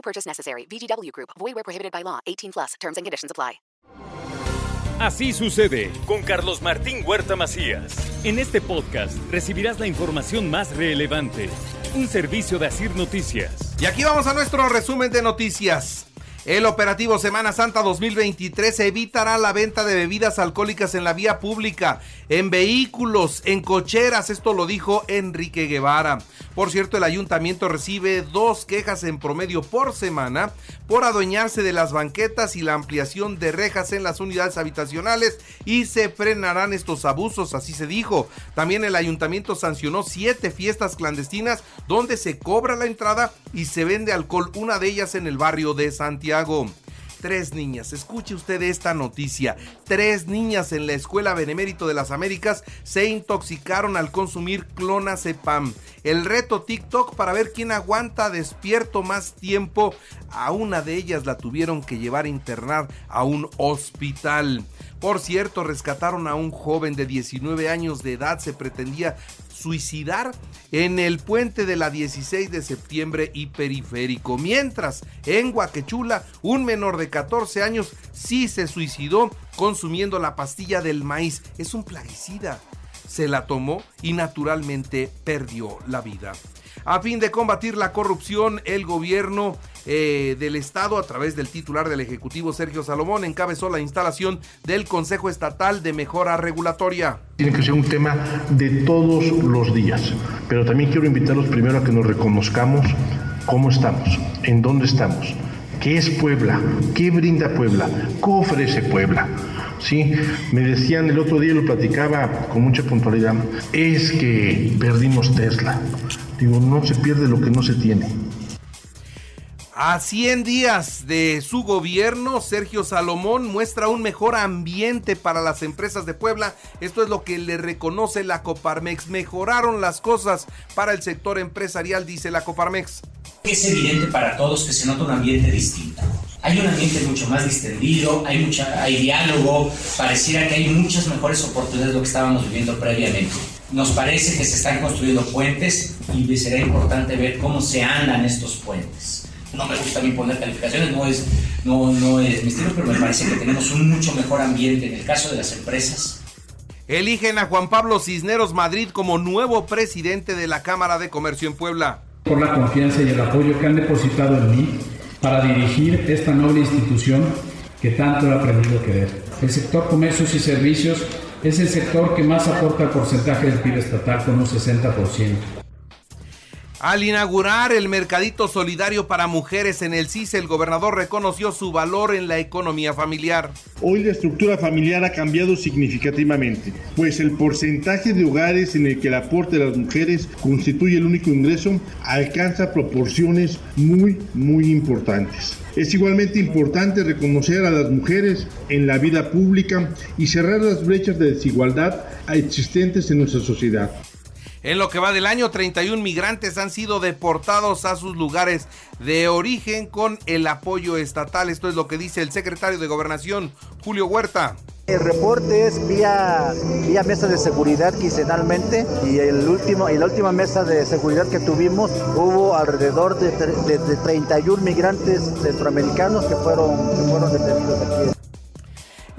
No purchase necessary. VGW Group. Void where prohibited by law. 18 plus. Terms and conditions apply. Así sucede con Carlos Martín Huerta Macías. En este podcast recibirás la información más relevante. Un servicio de Asir Noticias. Y aquí vamos a nuestro resumen de noticias. El operativo Semana Santa 2023 evitará la venta de bebidas alcohólicas en la vía pública, en vehículos, en cocheras. Esto lo dijo Enrique Guevara. Por cierto, el ayuntamiento recibe dos quejas en promedio por semana por adueñarse de las banquetas y la ampliación de rejas en las unidades habitacionales y se frenarán estos abusos, así se dijo. También el ayuntamiento sancionó siete fiestas clandestinas donde se cobra la entrada y se vende alcohol, una de ellas en el barrio de Santiago. Tres niñas, escuche usted esta noticia. Tres niñas en la Escuela Benemérito de las Américas se intoxicaron al consumir clonazepam. El reto TikTok para ver quién aguanta despierto más tiempo. A una de ellas la tuvieron que llevar a internar a un hospital. Por cierto, rescataron a un joven de 19 años de edad. Se pretendía suicidar en el puente de la 16 de septiembre y periférico. Mientras, en Guaquechula, un menor de 14 años sí se suicidó consumiendo la pastilla del maíz. Es un plaguicida. Se la tomó y naturalmente perdió la vida. A fin de combatir la corrupción, el gobierno eh, del Estado, a través del titular del Ejecutivo Sergio Salomón, encabezó la instalación del Consejo Estatal de Mejora Regulatoria. Tiene que ser un tema de todos los días, pero también quiero invitarlos primero a que nos reconozcamos cómo estamos, en dónde estamos, qué es Puebla, qué brinda Puebla, qué ofrece Puebla. Sí, me decían el otro día, lo platicaba con mucha puntualidad, es que perdimos Tesla. Digo, no se pierde lo que no se tiene. A 100 días de su gobierno, Sergio Salomón muestra un mejor ambiente para las empresas de Puebla. Esto es lo que le reconoce la Coparmex. Mejoraron las cosas para el sector empresarial, dice la Coparmex. Es evidente para todos que se nota un ambiente distinto. Hay un ambiente mucho más distendido, hay, mucha, hay diálogo, pareciera que hay muchas mejores oportunidades de lo que estábamos viviendo previamente. Nos parece que se están construyendo puentes y será importante ver cómo se andan estos puentes. No me gusta a mí poner calificaciones, no es, no, no es mi estilo, pero me parece que tenemos un mucho mejor ambiente en el caso de las empresas. Eligen a Juan Pablo Cisneros Madrid como nuevo presidente de la Cámara de Comercio en Puebla. Por la confianza y el apoyo que han depositado en mí para dirigir esta noble institución que tanto he aprendido a querer. El sector comercios y servicios es el sector que más aporta porcentaje del PIB estatal con un 60%. Al inaugurar el mercadito solidario para mujeres en el CIS, el gobernador reconoció su valor en la economía familiar. Hoy la estructura familiar ha cambiado significativamente, pues el porcentaje de hogares en el que el aporte de las mujeres constituye el único ingreso alcanza proporciones muy, muy importantes. Es igualmente importante reconocer a las mujeres en la vida pública y cerrar las brechas de desigualdad existentes en nuestra sociedad. En lo que va del año, 31 migrantes han sido deportados a sus lugares de origen con el apoyo estatal. Esto es lo que dice el secretario de Gobernación, Julio Huerta. El reporte es vía, vía mesa de seguridad quincenalmente y el último, en la última mesa de seguridad que tuvimos hubo alrededor de, de, de 31 migrantes centroamericanos que fueron, que fueron detenidos aquí.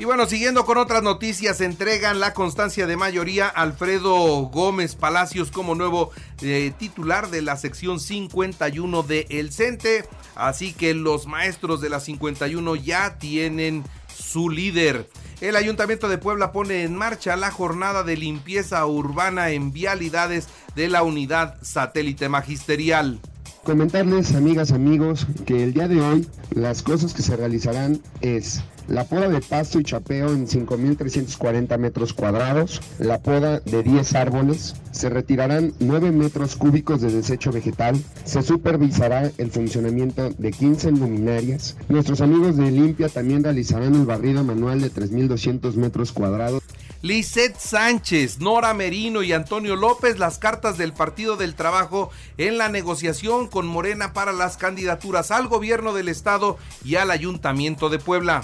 Y bueno, siguiendo con otras noticias, entregan la constancia de mayoría Alfredo Gómez Palacios como nuevo eh, titular de la sección 51 de El Cente. Así que los maestros de la 51 ya tienen su líder. El Ayuntamiento de Puebla pone en marcha la jornada de limpieza urbana en vialidades de la unidad satélite magisterial. Comentarles, amigas, amigos, que el día de hoy las cosas que se realizarán es la poda de pasto y chapeo en 5.340 metros cuadrados, la poda de 10 árboles, se retirarán 9 metros cúbicos de desecho vegetal, se supervisará el funcionamiento de 15 luminarias. Nuestros amigos de Limpia también realizarán el barrido manual de 3.200 metros cuadrados. Lisette Sánchez, Nora Merino y Antonio López las cartas del Partido del Trabajo en la negociación con Morena para las candidaturas al gobierno del estado y al ayuntamiento de Puebla.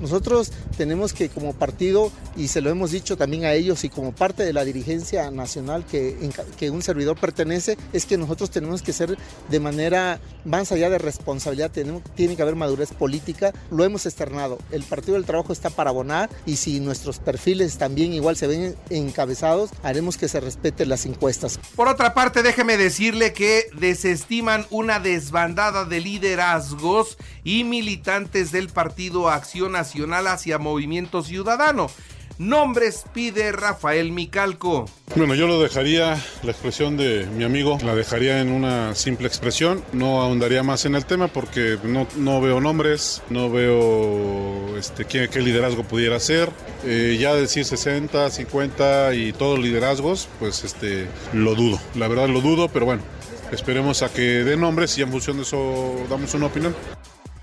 Nosotros tenemos que como partido, y se lo hemos dicho también a ellos y como parte de la dirigencia nacional que, un servidor pertenece, es que nosotros tenemos que ser de manera más allá de responsabilidad, tenemos, tiene que haber madurez política, lo hemos externado. El Partido del Trabajo está para abonar y si nuestros perfiles también igual se ven encabezados, haremos que se respeten las encuestas. Por otra parte, déjeme decirle que desestiman una desbandada de liderazgos y militantes del Partido Acción Nacional hacia Movimiento Ciudadano. Nombres pide Rafael Micalco. Bueno, yo lo dejaría, la expresión de mi amigo, la dejaría en una simple expresión. No ahondaría más en el tema porque no, no veo nombres, no veo este, qué, qué liderazgo pudiera ser. Eh, ya decir 60, 50 y todos liderazgos, pues este, lo dudo. La verdad lo dudo, pero bueno, esperemos a que dé nombres y en función de eso damos una opinión.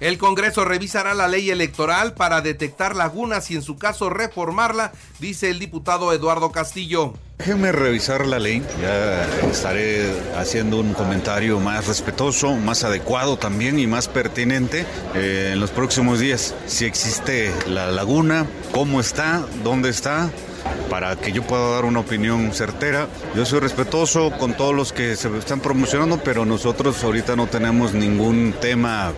El Congreso revisará la ley electoral para detectar lagunas y en su caso reformarla, dice el diputado Eduardo Castillo. Déjenme revisar la ley, ya estaré haciendo un comentario más respetuoso, más adecuado también y más pertinente eh, en los próximos días. Si existe la laguna, cómo está, dónde está, para que yo pueda dar una opinión certera. Yo soy respetuoso con todos los que se están promocionando, pero nosotros ahorita no tenemos ningún tema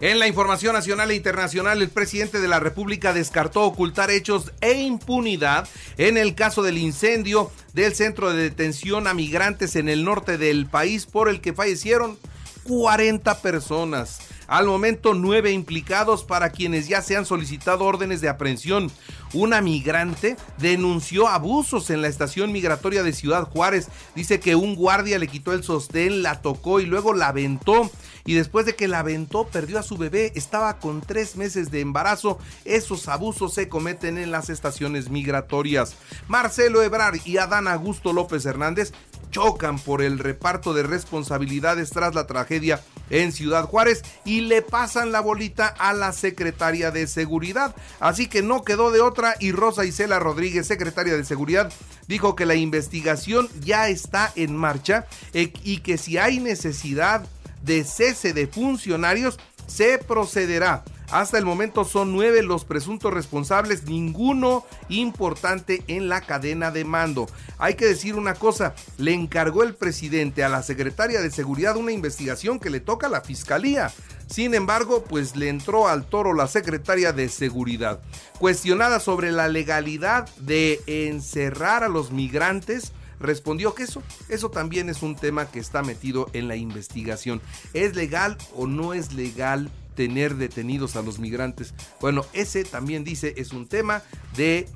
en la información nacional e internacional, el presidente de la República descartó ocultar hechos e impunidad en el caso del incendio del centro de detención a migrantes en el norte del país por el que fallecieron 40 personas. Al momento, nueve implicados para quienes ya se han solicitado órdenes de aprehensión. Una migrante denunció abusos en la estación migratoria de Ciudad Juárez. Dice que un guardia le quitó el sostén, la tocó y luego la aventó. Y después de que la aventó, perdió a su bebé. Estaba con tres meses de embarazo. Esos abusos se cometen en las estaciones migratorias. Marcelo Ebrar y Adán Augusto López Hernández chocan por el reparto de responsabilidades tras la tragedia en Ciudad Juárez y le pasan la bolita a la secretaria de Seguridad. Así que no quedó de otra y Rosa Isela Rodríguez, secretaria de Seguridad, dijo que la investigación ya está en marcha eh, y que si hay necesidad de cese de funcionarios, se procederá. Hasta el momento son nueve los presuntos responsables, ninguno importante en la cadena de mando. Hay que decir una cosa, le encargó el presidente a la secretaria de Seguridad una investigación que le toca a la Fiscalía. Sin embargo, pues le entró al toro la secretaria de Seguridad. Cuestionada sobre la legalidad de encerrar a los migrantes, respondió que eso, eso también es un tema que está metido en la investigación. ¿Es legal o no es legal tener detenidos a los migrantes? Bueno, ese también dice es un tema de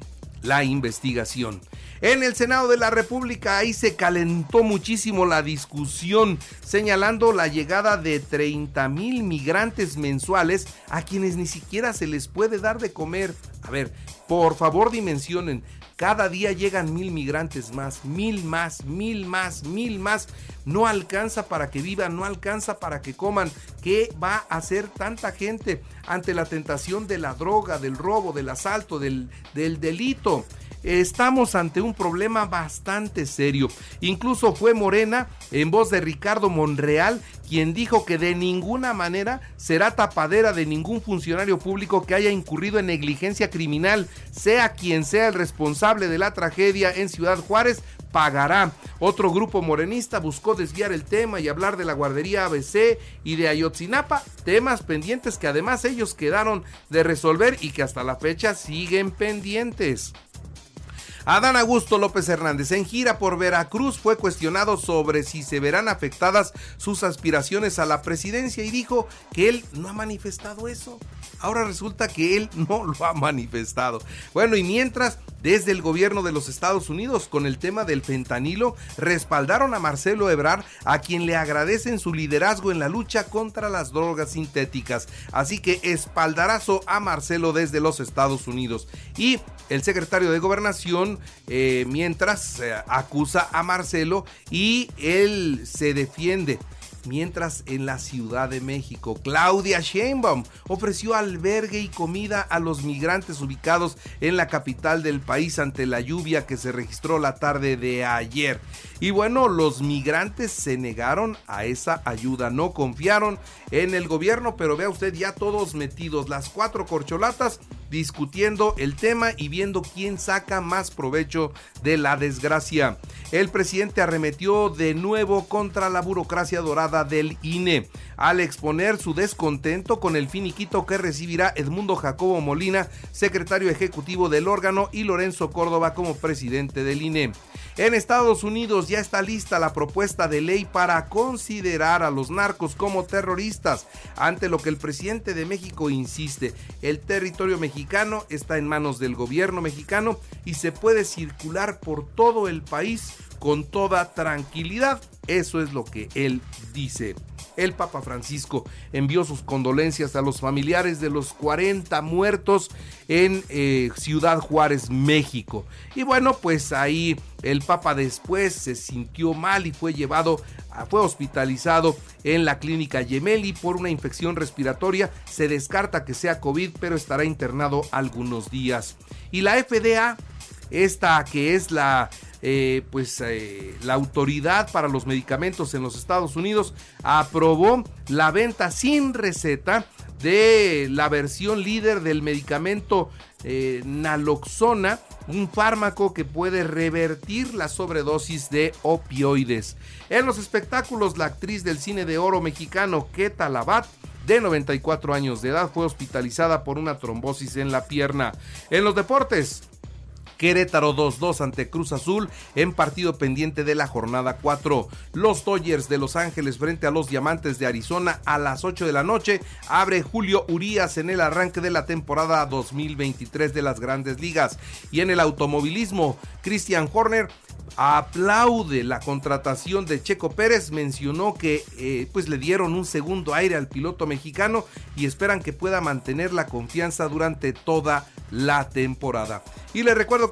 la investigación. En el Senado de la República ahí se calentó muchísimo la discusión, señalando la llegada de 30 mil migrantes mensuales a quienes ni siquiera se les puede dar de comer. A ver, por favor dimensionen, cada día llegan mil migrantes más, mil más, mil más, mil más. No alcanza para que vivan, no alcanza para que coman. ¿Qué va a hacer tanta gente ante la tentación de la droga, del robo, del asalto, del, del delito? Estamos ante un problema bastante serio. Incluso fue Morena, en voz de Ricardo Monreal, quien dijo que de ninguna manera será tapadera de ningún funcionario público que haya incurrido en negligencia criminal, sea quien sea el responsable de la tragedia en Ciudad Juárez, pagará. Otro grupo morenista buscó desviar el tema y hablar de la guardería ABC y de Ayotzinapa, temas pendientes que además ellos quedaron de resolver y que hasta la fecha siguen pendientes. Adán Augusto López Hernández, en gira por Veracruz, fue cuestionado sobre si se verán afectadas sus aspiraciones a la presidencia y dijo que él no ha manifestado eso. Ahora resulta que él no lo ha manifestado. Bueno, y mientras desde el gobierno de los Estados Unidos con el tema del fentanilo respaldaron a Marcelo Ebrard, a quien le agradecen su liderazgo en la lucha contra las drogas sintéticas. Así que espaldarazo a Marcelo desde los Estados Unidos. Y el secretario de Gobernación, eh, mientras eh, acusa a Marcelo y él se defiende mientras en la Ciudad de México, Claudia Sheinbaum ofreció albergue y comida a los migrantes ubicados en la capital del país ante la lluvia que se registró la tarde de ayer. Y bueno, los migrantes se negaron a esa ayuda, no confiaron en el gobierno, pero vea usted ya todos metidos, las cuatro corcholatas discutiendo el tema y viendo quién saca más provecho de la desgracia. El presidente arremetió de nuevo contra la burocracia dorada del INE al exponer su descontento con el finiquito que recibirá Edmundo Jacobo Molina, secretario ejecutivo del órgano, y Lorenzo Córdoba como presidente del INE. En Estados Unidos ya está lista la propuesta de ley para considerar a los narcos como terroristas, ante lo que el presidente de México insiste, el territorio mexicano está en manos del gobierno mexicano y se puede circular por todo el país con toda tranquilidad. Eso es lo que él dice. El Papa Francisco envió sus condolencias a los familiares de los 40 muertos en eh, Ciudad Juárez, México. Y bueno, pues ahí el Papa después se sintió mal y fue llevado, fue hospitalizado en la clínica Gemelli por una infección respiratoria. Se descarta que sea COVID, pero estará internado algunos días. Y la FDA, esta que es la eh, pues eh, la autoridad para los medicamentos en los Estados Unidos aprobó la venta sin receta de la versión líder del medicamento eh, naloxona, un fármaco que puede revertir la sobredosis de opioides. En los espectáculos, la actriz del cine de oro mexicano Keta Labat de 94 años de edad fue hospitalizada por una trombosis en la pierna. En los deportes, Querétaro 2-2 ante Cruz Azul en partido pendiente de la jornada 4. Los Dodgers de Los Ángeles frente a los Diamantes de Arizona a las 8 de la noche abre Julio Urías en el arranque de la temporada 2023 de las grandes ligas. Y en el automovilismo, Christian Horner aplaude la contratación de Checo Pérez, mencionó que eh, pues le dieron un segundo aire al piloto mexicano y esperan que pueda mantener la confianza durante toda la temporada. Y le recuerdo que